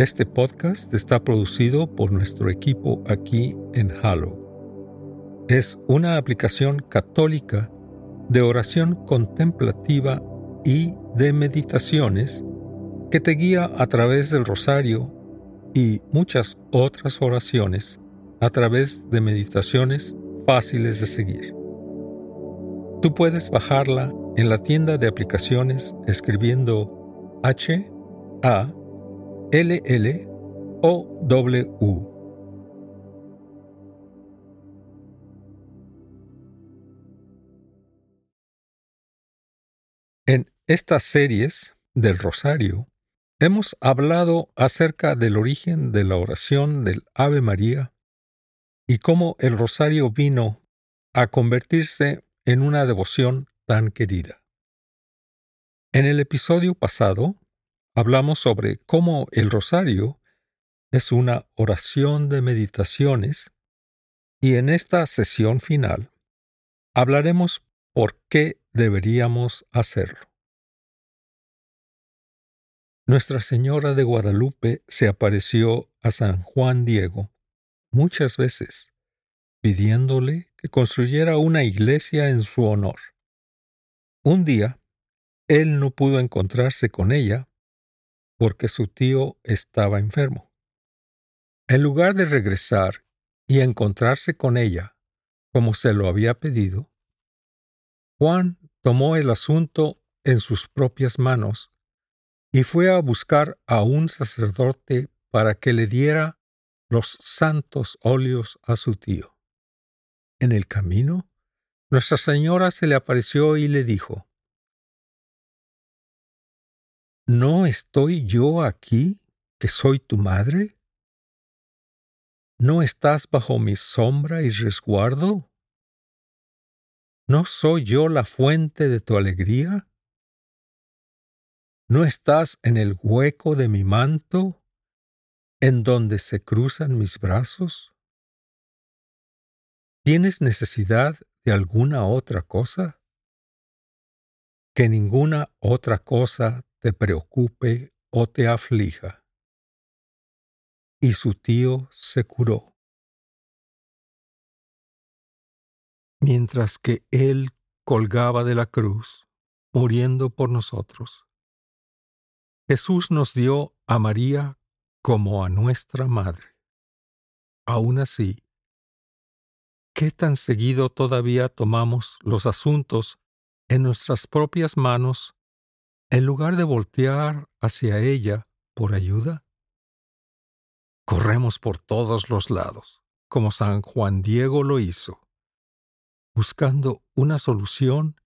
Este podcast está producido por nuestro equipo aquí en Halo. Es una aplicación católica de oración contemplativa y de meditaciones que te guía a través del rosario y muchas otras oraciones a través de meditaciones fáciles de seguir. Tú puedes bajarla en la tienda de aplicaciones escribiendo H A L L O W. En estas series del Rosario hemos hablado acerca del origen de la oración del Ave María y cómo el Rosario vino a convertirse en una devoción tan querida. En el episodio pasado hablamos sobre cómo el rosario es una oración de meditaciones y en esta sesión final hablaremos por qué deberíamos hacerlo. Nuestra Señora de Guadalupe se apareció a San Juan Diego muchas veces, pidiéndole que construyera una iglesia en su honor. Un día, él no pudo encontrarse con ella porque su tío estaba enfermo. En lugar de regresar y encontrarse con ella como se lo había pedido, Juan tomó el asunto en sus propias manos y fue a buscar a un sacerdote para que le diera los santos óleos a su tío. En el camino, Nuestra Señora se le apareció y le dijo, ¿No estoy yo aquí, que soy tu madre? ¿No estás bajo mi sombra y resguardo? ¿No soy yo la fuente de tu alegría? ¿No estás en el hueco de mi manto, en donde se cruzan mis brazos? ¿Tienes necesidad de alguna otra cosa? Que ninguna otra cosa te preocupe o te aflija. Y su tío se curó. Mientras que él colgaba de la cruz, muriendo por nosotros. Jesús nos dio a María como a nuestra madre. Aún así, ¿qué tan seguido todavía tomamos los asuntos en nuestras propias manos en lugar de voltear hacia ella por ayuda? Corremos por todos los lados, como San Juan Diego lo hizo, buscando una solución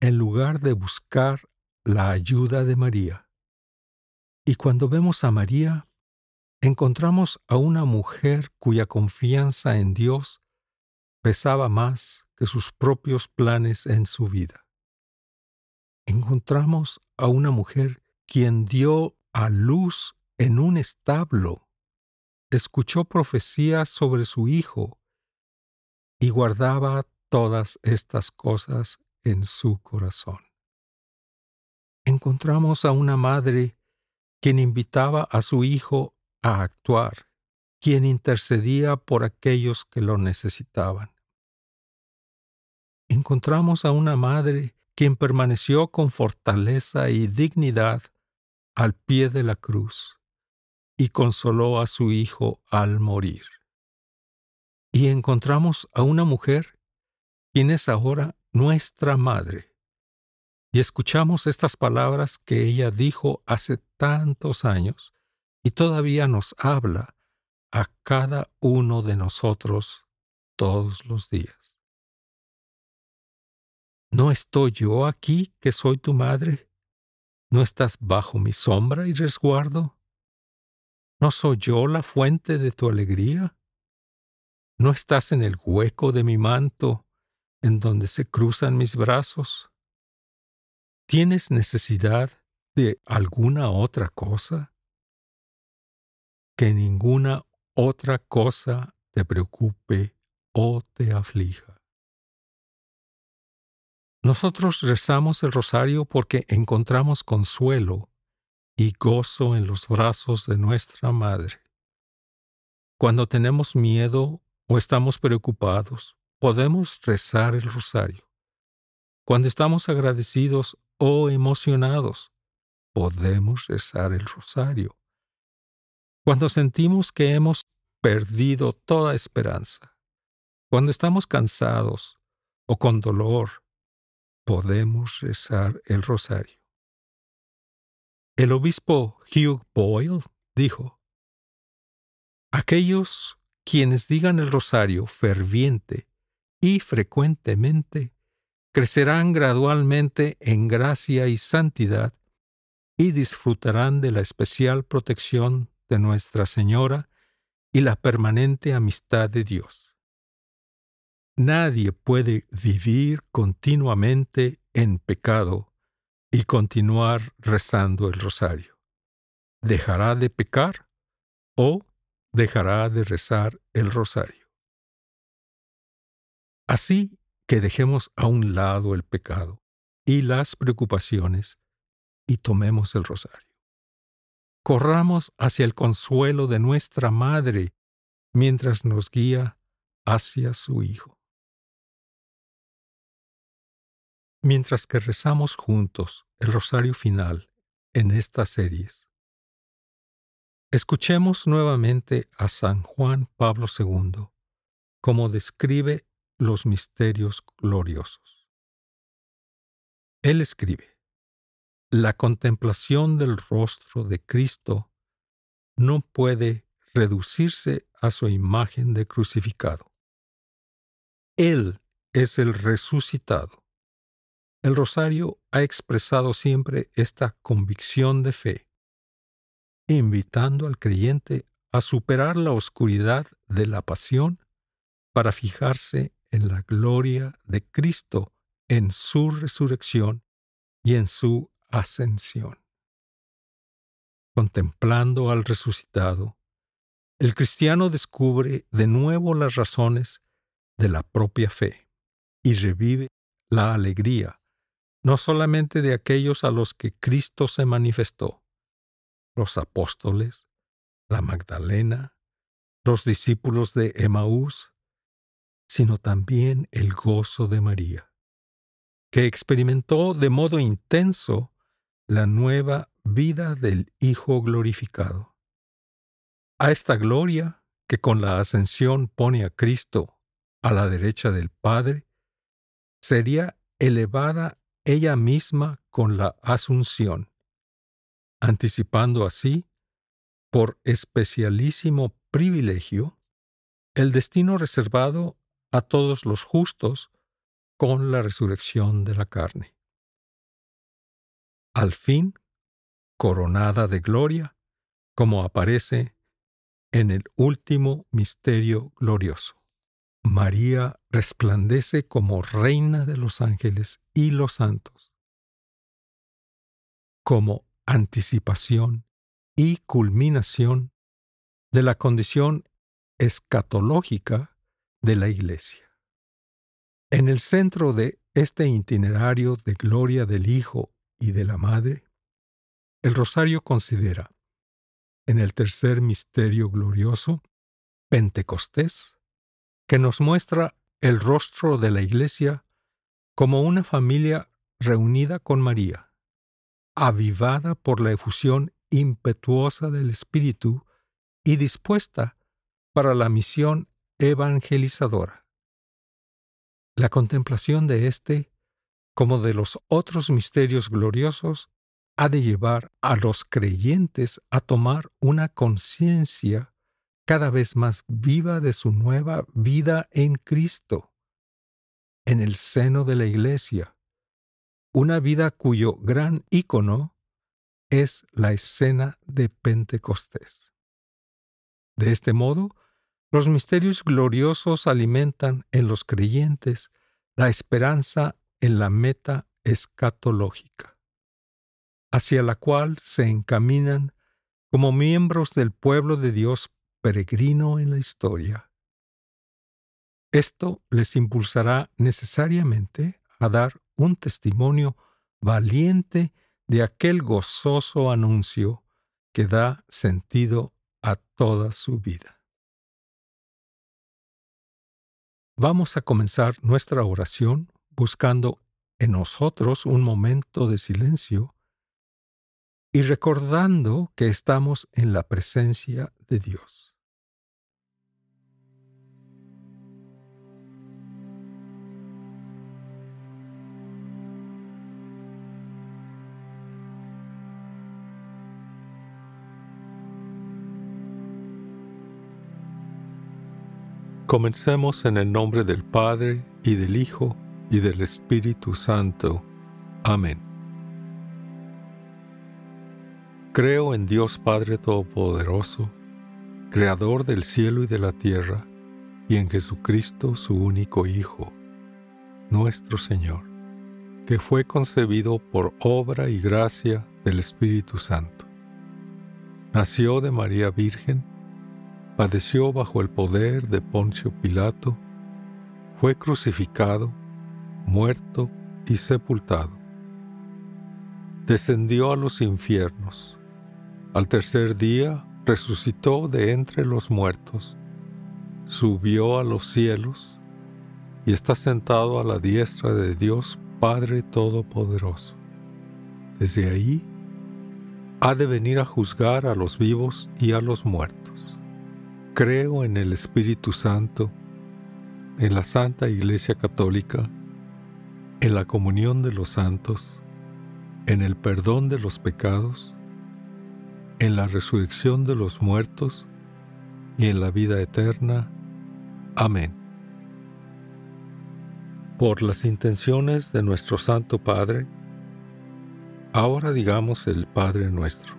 en lugar de buscar la ayuda de María. Y cuando vemos a María, encontramos a una mujer cuya confianza en Dios pesaba más que sus propios planes en su vida. Encontramos a una mujer quien dio a luz en un establo, escuchó profecías sobre su hijo y guardaba todas estas cosas en su corazón. Encontramos a una madre quien invitaba a su hijo a actuar, quien intercedía por aquellos que lo necesitaban. Encontramos a una madre quien permaneció con fortaleza y dignidad al pie de la cruz y consoló a su hijo al morir. Y encontramos a una mujer quien es ahora nuestra madre. Y escuchamos estas palabras que ella dijo hace tantos años y todavía nos habla a cada uno de nosotros todos los días. ¿No estoy yo aquí que soy tu madre? ¿No estás bajo mi sombra y resguardo? ¿No soy yo la fuente de tu alegría? ¿No estás en el hueco de mi manto, en donde se cruzan mis brazos? ¿Tienes necesidad de alguna otra cosa? que ninguna otra cosa te preocupe o te aflija. Nosotros rezamos el rosario porque encontramos consuelo y gozo en los brazos de nuestra Madre. Cuando tenemos miedo o estamos preocupados, podemos rezar el rosario. Cuando estamos agradecidos o emocionados, podemos rezar el rosario. Cuando sentimos que hemos perdido toda esperanza, cuando estamos cansados o con dolor, podemos rezar el rosario. El obispo Hugh Boyle dijo, Aquellos quienes digan el rosario ferviente y frecuentemente crecerán gradualmente en gracia y santidad y disfrutarán de la especial protección de Nuestra Señora y la permanente amistad de Dios. Nadie puede vivir continuamente en pecado y continuar rezando el rosario. Dejará de pecar o dejará de rezar el rosario. Así que dejemos a un lado el pecado y las preocupaciones y tomemos el rosario corramos hacia el consuelo de nuestra Madre mientras nos guía hacia su Hijo. Mientras que rezamos juntos el rosario final en estas series, escuchemos nuevamente a San Juan Pablo II como describe los misterios gloriosos. Él escribe, la contemplación del rostro de Cristo no puede reducirse a su imagen de crucificado. Él es el resucitado. El rosario ha expresado siempre esta convicción de fe, invitando al creyente a superar la oscuridad de la pasión para fijarse en la gloria de Cristo en su resurrección y en su ascensión. Contemplando al resucitado, el cristiano descubre de nuevo las razones de la propia fe y revive la alegría, no solamente de aquellos a los que Cristo se manifestó, los apóstoles, la Magdalena, los discípulos de Emaús, sino también el gozo de María, que experimentó de modo intenso la nueva vida del Hijo glorificado. A esta gloria que con la ascensión pone a Cristo a la derecha del Padre, sería elevada ella misma con la asunción, anticipando así por especialísimo privilegio, el destino reservado a todos los justos con la resurrección de la carne. Al fin, coronada de gloria, como aparece en el último misterio glorioso. María resplandece como reina de los ángeles y los santos, como anticipación y culminación de la condición escatológica de la Iglesia. En el centro de este itinerario de gloria del Hijo y de la Madre, el rosario considera, en el tercer misterio glorioso, Pentecostés, que nos muestra el rostro de la Iglesia como una familia reunida con María, avivada por la efusión impetuosa del Espíritu y dispuesta para la misión evangelizadora. La contemplación de éste, como de los otros misterios gloriosos, ha de llevar a los creyentes a tomar una conciencia cada vez más viva de su nueva vida en Cristo, en el seno de la Iglesia, una vida cuyo gran ícono es la escena de Pentecostés. De este modo, los misterios gloriosos alimentan en los creyentes la esperanza en la meta escatológica, hacia la cual se encaminan como miembros del pueblo de Dios peregrino en la historia. Esto les impulsará necesariamente a dar un testimonio valiente de aquel gozoso anuncio que da sentido a toda su vida. Vamos a comenzar nuestra oración buscando en nosotros un momento de silencio y recordando que estamos en la presencia de Dios. Comencemos en el nombre del Padre, y del Hijo, y del Espíritu Santo. Amén. Creo en Dios Padre Todopoderoso, Creador del cielo y de la tierra, y en Jesucristo su único Hijo, nuestro Señor, que fue concebido por obra y gracia del Espíritu Santo. Nació de María Virgen, padeció bajo el poder de Poncio Pilato, fue crucificado, muerto y sepultado. Descendió a los infiernos. Al tercer día resucitó de entre los muertos, subió a los cielos y está sentado a la diestra de Dios Padre Todopoderoso. Desde ahí ha de venir a juzgar a los vivos y a los muertos. Creo en el Espíritu Santo, en la Santa Iglesia Católica, en la comunión de los santos, en el perdón de los pecados, en la resurrección de los muertos y en la vida eterna. Amén. Por las intenciones de nuestro Santo Padre, ahora digamos el Padre nuestro.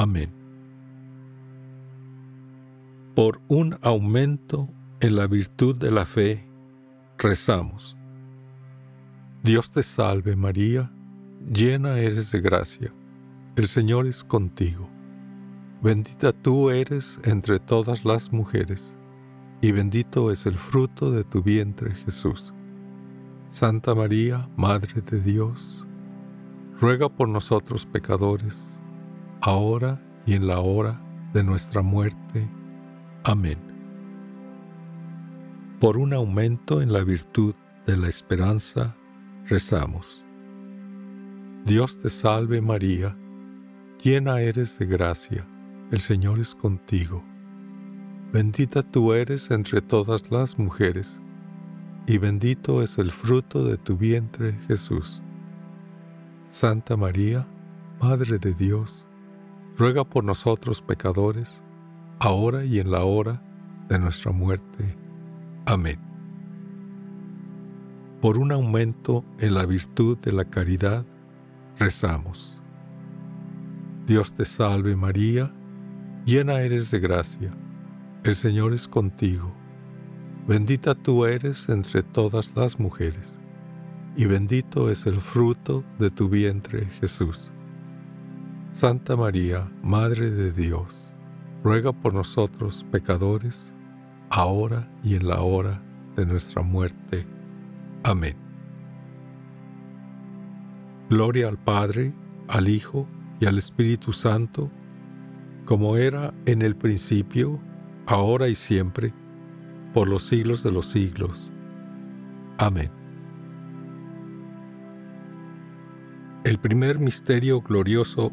Amén. Por un aumento en la virtud de la fe, rezamos. Dios te salve María, llena eres de gracia, el Señor es contigo. Bendita tú eres entre todas las mujeres, y bendito es el fruto de tu vientre Jesús. Santa María, Madre de Dios, ruega por nosotros pecadores, ahora y en la hora de nuestra muerte. Amén. Por un aumento en la virtud de la esperanza, rezamos. Dios te salve María, llena eres de gracia, el Señor es contigo. Bendita tú eres entre todas las mujeres, y bendito es el fruto de tu vientre Jesús. Santa María, Madre de Dios, ruega por nosotros pecadores, ahora y en la hora de nuestra muerte. Amén. Por un aumento en la virtud de la caridad, rezamos. Dios te salve María, llena eres de gracia, el Señor es contigo, bendita tú eres entre todas las mujeres, y bendito es el fruto de tu vientre Jesús. Santa María, Madre de Dios, ruega por nosotros pecadores, ahora y en la hora de nuestra muerte. Amén. Gloria al Padre, al Hijo y al Espíritu Santo, como era en el principio, ahora y siempre, por los siglos de los siglos. Amén. El primer misterio glorioso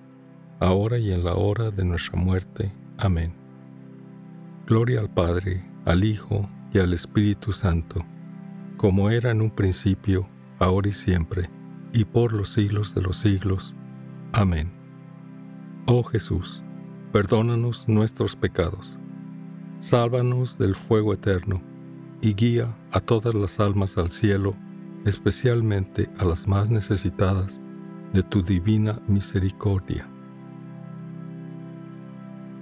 ahora y en la hora de nuestra muerte. Amén. Gloria al Padre, al Hijo y al Espíritu Santo como era en un principio, ahora y siempre, y por los siglos de los siglos. Amén. Oh Jesús, perdónanos nuestros pecados, sálvanos del fuego eterno, y guía a todas las almas al cielo, especialmente a las más necesitadas de tu divina misericordia.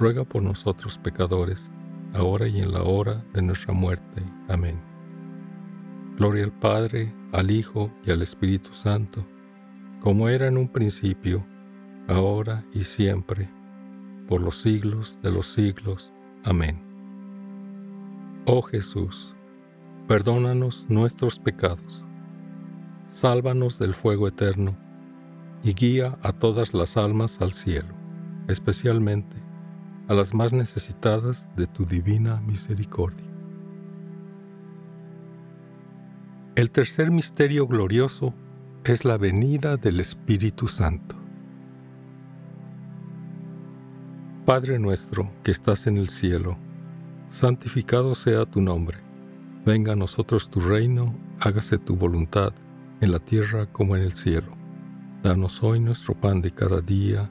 ruega por nosotros pecadores, ahora y en la hora de nuestra muerte. Amén. Gloria al Padre, al Hijo y al Espíritu Santo, como era en un principio, ahora y siempre, por los siglos de los siglos. Amén. Oh Jesús, perdónanos nuestros pecados, sálvanos del fuego eterno, y guía a todas las almas al cielo, especialmente a las más necesitadas de tu divina misericordia. El tercer misterio glorioso es la venida del Espíritu Santo. Padre nuestro que estás en el cielo, santificado sea tu nombre. Venga a nosotros tu reino, hágase tu voluntad, en la tierra como en el cielo. Danos hoy nuestro pan de cada día,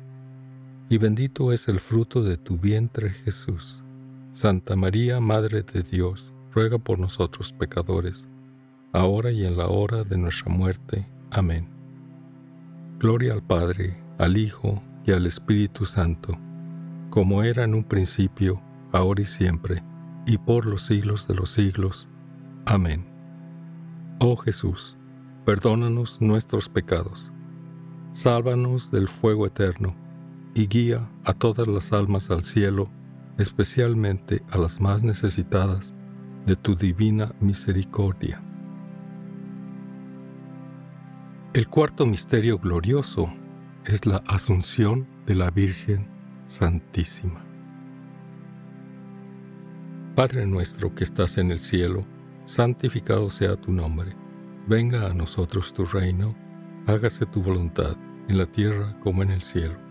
y bendito es el fruto de tu vientre Jesús. Santa María, Madre de Dios, ruega por nosotros pecadores, ahora y en la hora de nuestra muerte. Amén. Gloria al Padre, al Hijo, y al Espíritu Santo, como era en un principio, ahora y siempre, y por los siglos de los siglos. Amén. Oh Jesús, perdónanos nuestros pecados, sálvanos del fuego eterno, y guía a todas las almas al cielo, especialmente a las más necesitadas de tu divina misericordia. El cuarto misterio glorioso es la Asunción de la Virgen Santísima. Padre nuestro que estás en el cielo, santificado sea tu nombre. Venga a nosotros tu reino, hágase tu voluntad, en la tierra como en el cielo.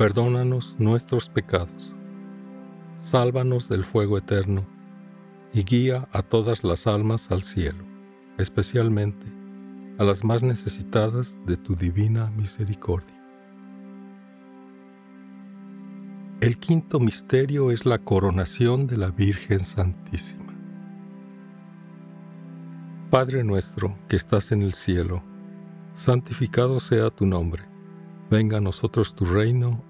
perdónanos nuestros pecados, sálvanos del fuego eterno y guía a todas las almas al cielo, especialmente a las más necesitadas de tu divina misericordia. El quinto misterio es la coronación de la Virgen Santísima. Padre nuestro que estás en el cielo, santificado sea tu nombre. Venga a nosotros tu reino,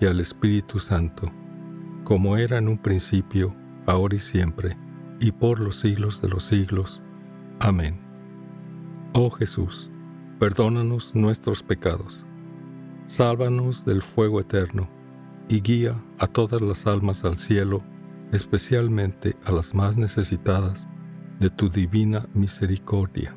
y al Espíritu Santo, como era en un principio, ahora y siempre, y por los siglos de los siglos. Amén. Oh Jesús, perdónanos nuestros pecados, sálvanos del fuego eterno, y guía a todas las almas al cielo, especialmente a las más necesitadas de tu divina misericordia.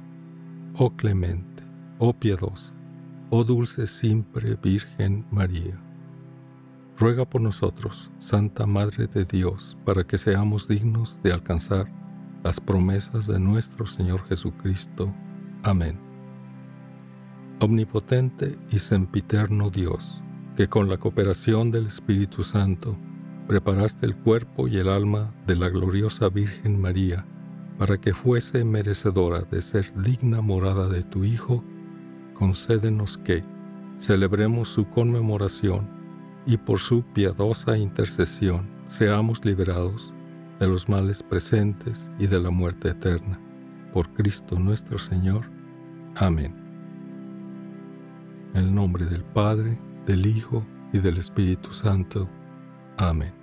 oh clemente, oh piadosa, oh dulce siempre Virgen María. Ruega por nosotros, Santa Madre de Dios, para que seamos dignos de alcanzar las promesas de nuestro Señor Jesucristo. Amén. Omnipotente y sempiterno Dios, que con la cooperación del Espíritu Santo preparaste el cuerpo y el alma de la gloriosa Virgen María, para que fuese merecedora de ser digna morada de tu Hijo, concédenos que celebremos su conmemoración y por su piadosa intercesión seamos liberados de los males presentes y de la muerte eterna. Por Cristo nuestro Señor. Amén. En el nombre del Padre, del Hijo y del Espíritu Santo. Amén.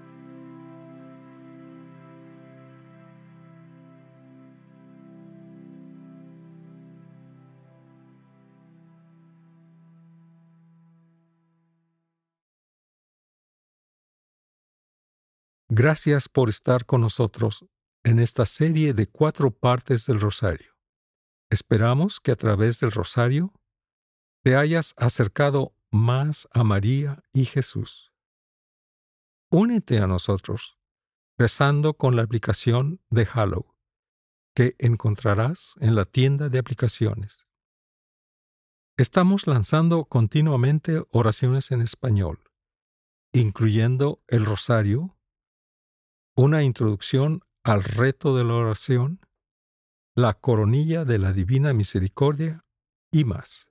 Gracias por estar con nosotros en esta serie de cuatro partes del Rosario. Esperamos que a través del Rosario te hayas acercado más a María y Jesús. Únete a nosotros rezando con la aplicación de Hallow, que encontrarás en la tienda de aplicaciones. Estamos lanzando continuamente oraciones en español, incluyendo el Rosario, una introducción al reto de la oración, la coronilla de la Divina Misericordia y más.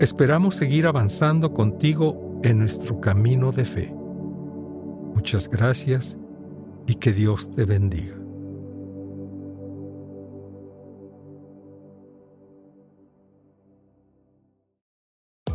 Esperamos seguir avanzando contigo en nuestro camino de fe. Muchas gracias y que Dios te bendiga.